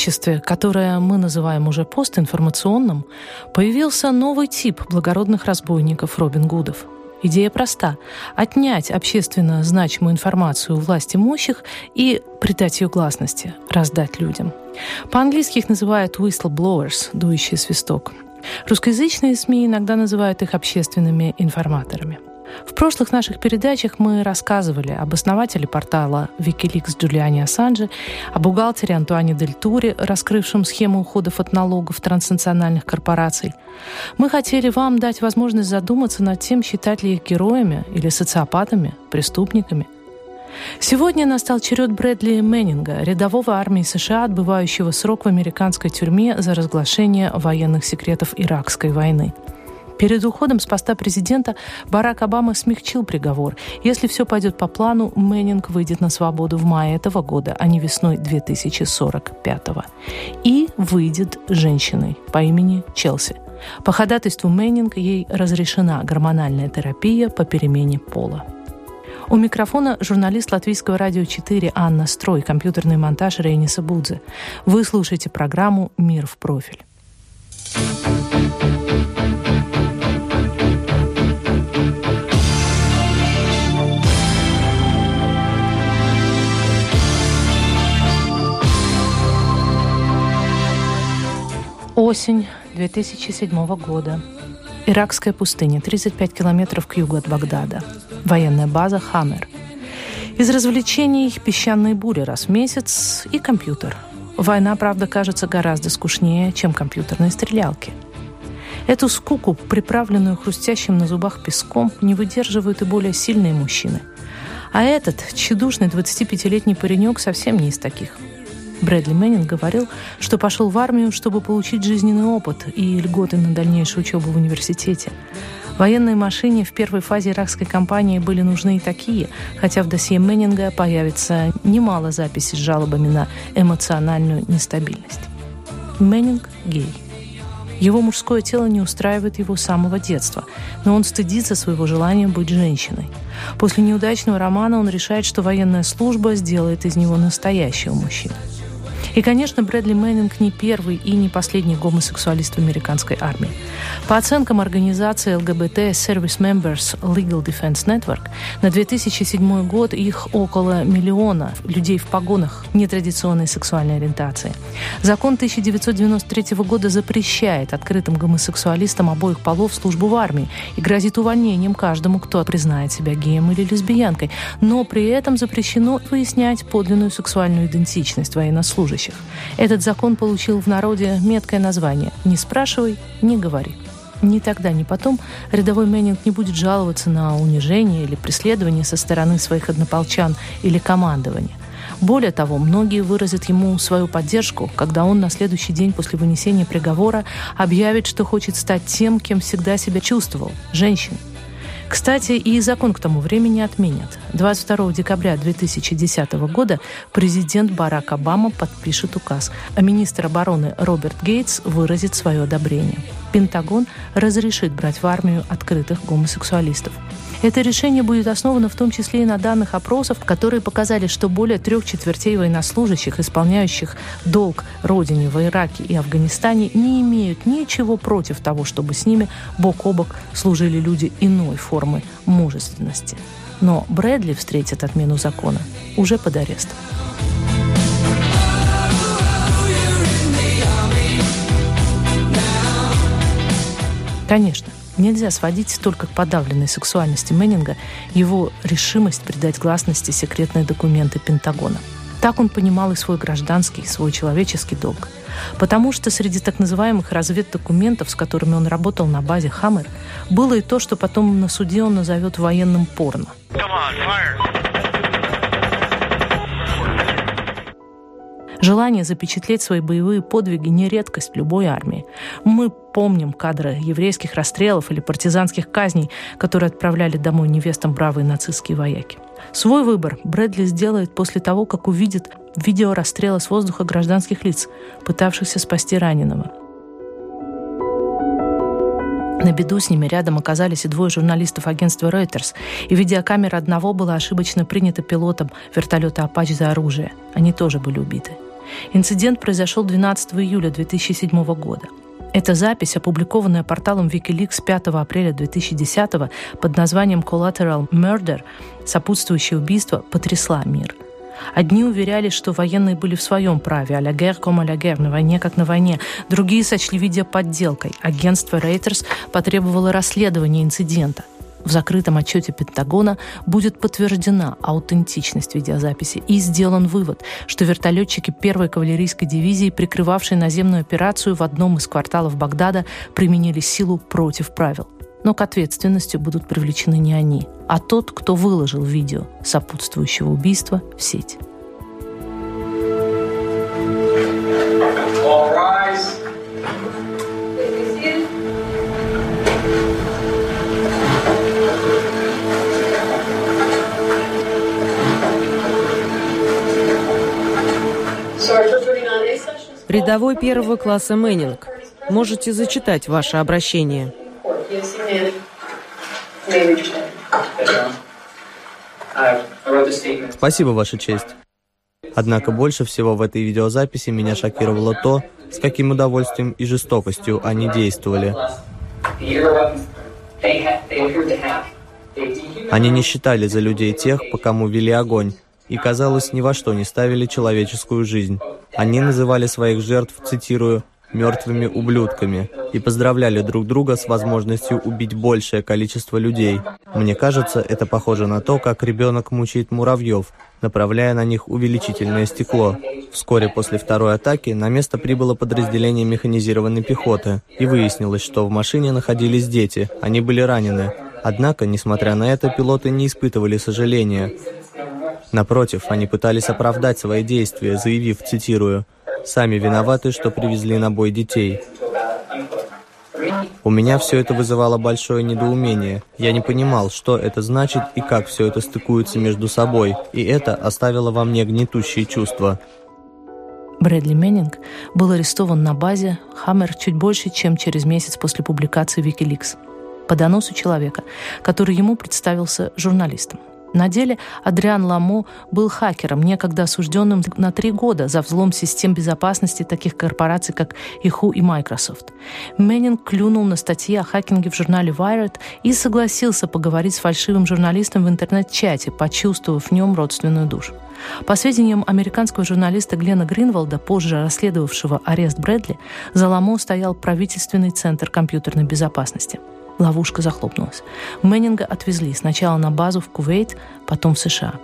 обществе, которое мы называем уже постинформационным, появился новый тип благородных разбойников Робин Гудов. Идея проста – отнять общественно значимую информацию у власти имущих и придать ее гласности, раздать людям. По-английски их называют whistleblowers – дующий свисток. Русскоязычные СМИ иногда называют их общественными информаторами – в прошлых наших передачах мы рассказывали об основателе портала Wikileaks Джулиане Ассанже, о бухгалтере Антуане Дель Туре, раскрывшем схему уходов от налогов транснациональных корпораций. Мы хотели вам дать возможность задуматься над тем, считать ли их героями или социопатами, преступниками – Сегодня настал черед Брэдли Мэннинга, рядового армии США, отбывающего срок в американской тюрьме за разглашение военных секретов Иракской войны. Перед уходом с поста президента Барак Обама смягчил приговор. Если все пойдет по плану, Мэннинг выйдет на свободу в мае этого года, а не весной 2045 -го. И выйдет женщиной по имени Челси. По ходатайству Мэннинг ей разрешена гормональная терапия по перемене пола. У микрофона журналист Латвийского радио 4 Анна Строй, компьютерный монтаж Рейниса Будзе. Вы слушаете программу «Мир в профиль». Осень 2007 года. Иракская пустыня, 35 километров к югу от Багдада. Военная база «Хаммер». Из развлечений песчаные бури раз в месяц и компьютер. Война, правда, кажется гораздо скучнее, чем компьютерные стрелялки. Эту скуку, приправленную хрустящим на зубах песком, не выдерживают и более сильные мужчины. А этот, тщедушный 25-летний паренек, совсем не из таких – Брэдли Мэннинг говорил, что пошел в армию, чтобы получить жизненный опыт и льготы на дальнейшую учебу в университете. Военной машине в первой фазе иракской кампании были нужны и такие, хотя в досье Мэннинга появится немало записей с жалобами на эмоциональную нестабильность. Мэннинг – гей. Его мужское тело не устраивает его с самого детства, но он стыдится своего желания быть женщиной. После неудачного романа он решает, что военная служба сделает из него настоящего мужчину. И, конечно, Брэдли Мэннинг не первый и не последний гомосексуалист в американской армии. По оценкам организации ЛГБТ Service Members Legal Defense Network, на 2007 год их около миллиона людей в погонах нетрадиционной сексуальной ориентации. Закон 1993 года запрещает открытым гомосексуалистам обоих полов службу в армии и грозит увольнением каждому, кто признает себя геем или лесбиянкой. Но при этом запрещено выяснять подлинную сексуальную идентичность военнослужащих служащих. Этот закон получил в народе меткое название «Не спрашивай, не говори». Ни тогда, ни потом рядовой Мэннинг не будет жаловаться на унижение или преследование со стороны своих однополчан или командования. Более того, многие выразят ему свою поддержку, когда он на следующий день после вынесения приговора объявит, что хочет стать тем, кем всегда себя чувствовал – женщиной. Кстати, и закон к тому времени отменят. 22 декабря 2010 года президент Барак Обама подпишет указ, а министр обороны Роберт Гейтс выразит свое одобрение. Пентагон разрешит брать в армию открытых гомосексуалистов. Это решение будет основано в том числе и на данных опросов, которые показали, что более трех четвертей военнослужащих, исполняющих долг родине в Ираке и Афганистане, не имеют ничего против того, чтобы с ними бок о бок служили люди иной формы мужественности. Но Брэдли встретит отмену закона уже под арестом. Конечно, Нельзя сводить только к подавленной сексуальности Мэннинга его решимость придать гласности секретные документы Пентагона. Так он понимал и свой гражданский, и свой человеческий долг. Потому что среди так называемых разведдокументов, с которыми он работал на базе «Хаммер», было и то, что потом на суде он назовет военным порно – Желание запечатлеть свои боевые подвиги не редкость любой армии. Мы помним кадры еврейских расстрелов или партизанских казней, которые отправляли домой невестам бравые нацистские вояки. Свой выбор Брэдли сделает после того, как увидит видео расстрела с воздуха гражданских лиц, пытавшихся спасти раненого. На беду с ними рядом оказались и двое журналистов агентства Reuters, и видеокамера одного была ошибочно принята пилотом вертолета «Апач» за оружие. Они тоже были убиты. Инцидент произошел 12 июля 2007 года. Эта запись, опубликованная порталом Wikileaks 5 апреля 2010 под названием Collateral Murder, сопутствующее убийство, потрясла мир. Одни уверяли, что военные были в своем праве, а-ля гер ком а-ля гер, на войне как на войне. Другие сочли видео подделкой. Агентство Reuters потребовало расследования инцидента. В закрытом отчете Пентагона будет подтверждена аутентичность видеозаписи и сделан вывод, что вертолетчики первой кавалерийской дивизии, прикрывавшей наземную операцию в одном из кварталов Багдада, применили силу против правил. Но к ответственности будут привлечены не они, а тот, кто выложил видео сопутствующего убийства в сеть. Рядовой первого класса Мэннинг. Можете зачитать ваше обращение. Спасибо, Ваша честь. Однако больше всего в этой видеозаписи меня шокировало то, с каким удовольствием и жестокостью они действовали. Они не считали за людей тех, по кому вели огонь, и, казалось, ни во что не ставили человеческую жизнь. Они называли своих жертв, цитирую, «мертвыми ублюдками» и поздравляли друг друга с возможностью убить большее количество людей. Мне кажется, это похоже на то, как ребенок мучает муравьев, направляя на них увеличительное стекло. Вскоре после второй атаки на место прибыло подразделение механизированной пехоты, и выяснилось, что в машине находились дети, они были ранены. Однако, несмотря на это, пилоты не испытывали сожаления. Напротив, они пытались оправдать свои действия, заявив, цитирую, «Сами виноваты, что привезли на бой детей». У меня все это вызывало большое недоумение. Я не понимал, что это значит и как все это стыкуется между собой, и это оставило во мне гнетущие чувства. Брэдли Меннинг был арестован на базе «Хаммер» чуть больше, чем через месяц после публикации Wikileaks по доносу человека, который ему представился журналистом. На деле Адриан Ламо был хакером, некогда осужденным на три года за взлом систем безопасности таких корпораций, как Yahoo и Microsoft. Мэннинг клюнул на статьи о хакинге в журнале Wired и согласился поговорить с фальшивым журналистом в интернет-чате, почувствовав в нем родственную душу. По сведениям американского журналиста Глена Гринволда, позже расследовавшего арест Брэдли, за Ламо стоял правительственный центр компьютерной безопасности – ловушка захлопнулась. Мэннинга отвезли сначала на базу в Кувейт, потом в США.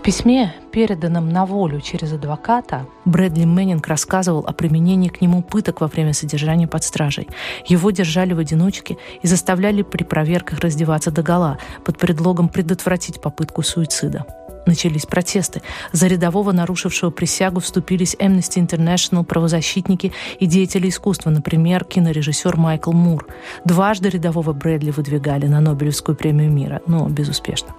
В письме, переданном на волю через адвоката, Брэдли Мэннинг рассказывал о применении к нему пыток во время содержания под стражей. Его держали в одиночке и заставляли при проверках раздеваться догола под предлогом предотвратить попытку суицида. Начались протесты. За рядового, нарушившего присягу, вступились Amnesty International, правозащитники и деятели искусства, например, кинорежиссер Майкл Мур. Дважды рядового Брэдли выдвигали на Нобелевскую премию мира, но безуспешно.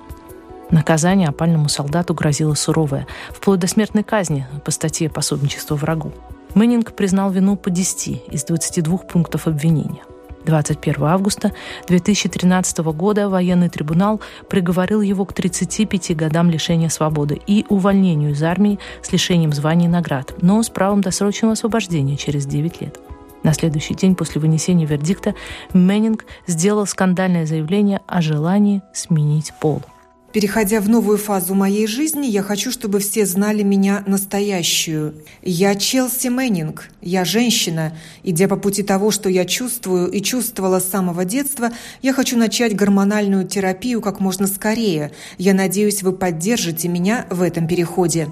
Наказание опальному солдату грозило суровое, вплоть до смертной казни по статье «Пособничество врагу». Мэннинг признал вину по 10 из 22 пунктов обвинения. 21 августа 2013 года военный трибунал приговорил его к 35 годам лишения свободы и увольнению из армии с лишением званий и наград, но с правом досрочного освобождения через 9 лет. На следующий день после вынесения вердикта Меннинг сделал скандальное заявление о желании сменить пол. Переходя в новую фазу моей жизни, я хочу, чтобы все знали меня настоящую. Я Челси Мэннинг, я женщина. Идя по пути того, что я чувствую и чувствовала с самого детства, я хочу начать гормональную терапию как можно скорее. Я надеюсь, вы поддержите меня в этом переходе.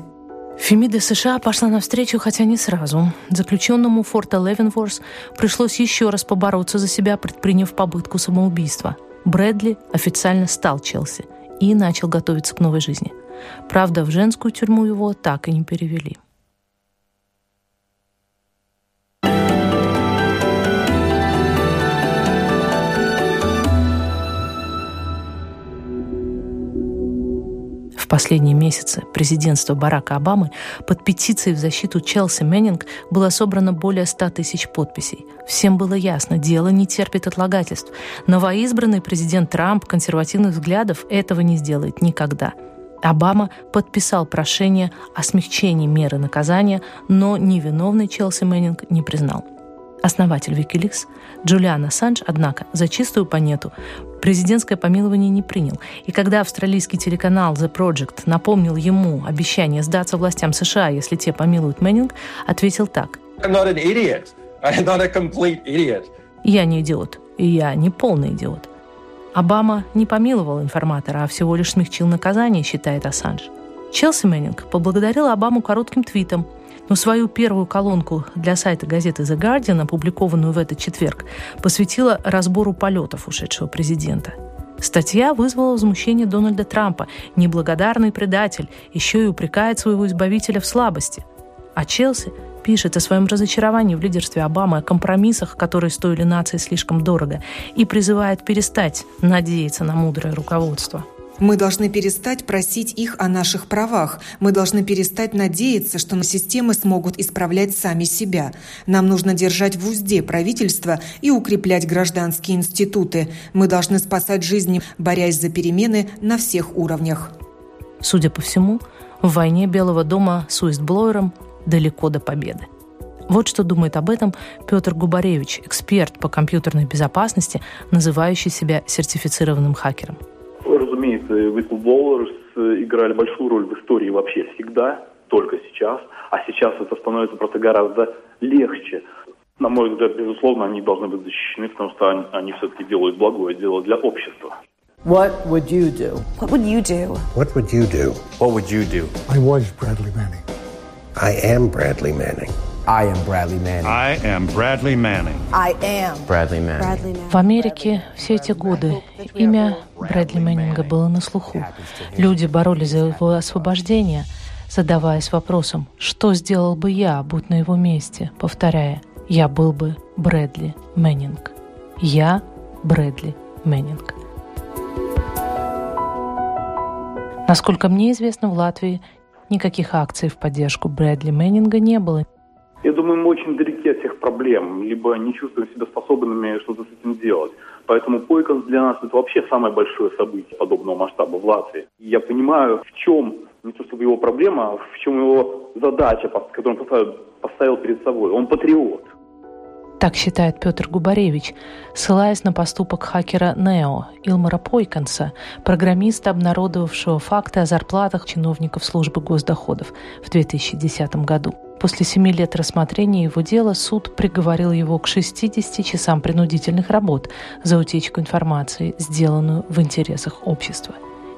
Фемида США пошла навстречу, хотя не сразу. Заключенному Форта Левенворс пришлось еще раз побороться за себя, предприняв попытку самоубийства – Брэдли официально стал Челси и начал готовиться к новой жизни. Правда, в женскую тюрьму его так и не перевели. Последние месяцы президентства Барака Обамы под петицией в защиту Челси Мэннинг было собрано более 100 тысяч подписей. Всем было ясно, дело не терпит отлагательств. Новоизбранный президент Трамп консервативных взглядов этого не сделает никогда. Обама подписал прошение о смягчении меры наказания, но невиновной Челси Мэннинг не признал. Основатель Wikileaks Джулиан Ассанж, однако, за чистую монету президентское помилование не принял. И когда австралийский телеканал The Project напомнил ему обещание сдаться властям США, если те помилуют Мэннинг, ответил так. Я не идиот, и я не полный идиот. Обама не помиловал информатора, а всего лишь смягчил наказание, считает Ассанж. Челси Мэннинг поблагодарил Обаму коротким твитом – на свою первую колонку для сайта газеты The Guardian, опубликованную в этот четверг, посвятила разбору полетов ушедшего президента. Статья вызвала возмущение Дональда Трампа. Неблагодарный предатель еще и упрекает своего избавителя в слабости. А Челси пишет о своем разочаровании в лидерстве Обамы, о компромиссах, которые стоили нации слишком дорого, и призывает перестать надеяться на мудрое руководство. Мы должны перестать просить их о наших правах. Мы должны перестать надеяться, что системы смогут исправлять сами себя. Нам нужно держать в узде правительство и укреплять гражданские институты. Мы должны спасать жизни, борясь за перемены на всех уровнях. Судя по всему, в войне Белого дома с Уистблоером далеко до победы. Вот что думает об этом Петр Губаревич, эксперт по компьютерной безопасности, называющий себя сертифицированным хакером разумеется, whistleblowerс играли большую роль в истории вообще всегда, только сейчас. А сейчас это становится просто гораздо легче. На мой взгляд, безусловно, они должны быть защищены, потому что они, они все-таки делают благое дело для общества. What would you do? What would you do? What would you do? What would you do? I was Bradley Manning. I am Bradley Manning. I am Bradley Manning. I am Bradley Manning. I am Bradley Manning. Bradley Manning. В Америке все эти годы имя Брэдли Мэннинга было на слуху. Люди боролись за его освобождение, задаваясь вопросом, что сделал бы я, будь на его месте, повторяя, я был бы Брэдли Мэннинг. Я Брэдли Мэннинг. Насколько мне известно, в Латвии никаких акций в поддержку Брэдли Мэннинга не было. Я думаю, мы очень далеки от всех проблем, либо не чувствуем себя способными что-то с этим делать. Поэтому Пойконс для нас это вообще самое большое событие подобного масштаба в Латвии. я понимаю, в чем не то чтобы его проблема, а в чем его задача, которую он поставил, поставил перед собой. Он патриот. Так считает Петр Губаревич, ссылаясь на поступок хакера Нео Илмара Пойконса, программиста, обнародовавшего факты о зарплатах чиновников службы госдоходов в 2010 году. После семи лет рассмотрения его дела суд приговорил его к 60 часам принудительных работ за утечку информации, сделанную в интересах общества.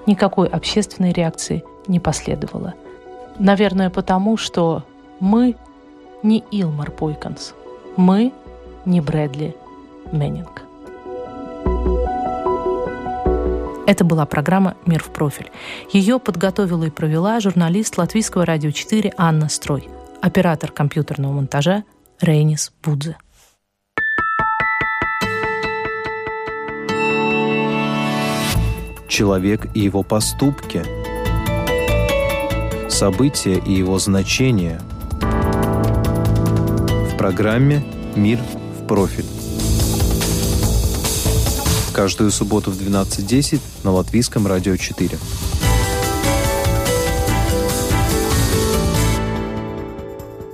Никакой общественной реакции не последовало. Наверное, потому что мы не Илмар Пойконс. Мы не Брэдли Меннинг. Это была программа «Мир в профиль». Ее подготовила и провела журналист Латвийского радио 4 Анна Строй – оператор компьютерного монтажа Рейнис Будзе. Человек и его поступки, события и его значения в программе «Мир в профиль». Каждую субботу в 12.10 на Латвийском радио 4.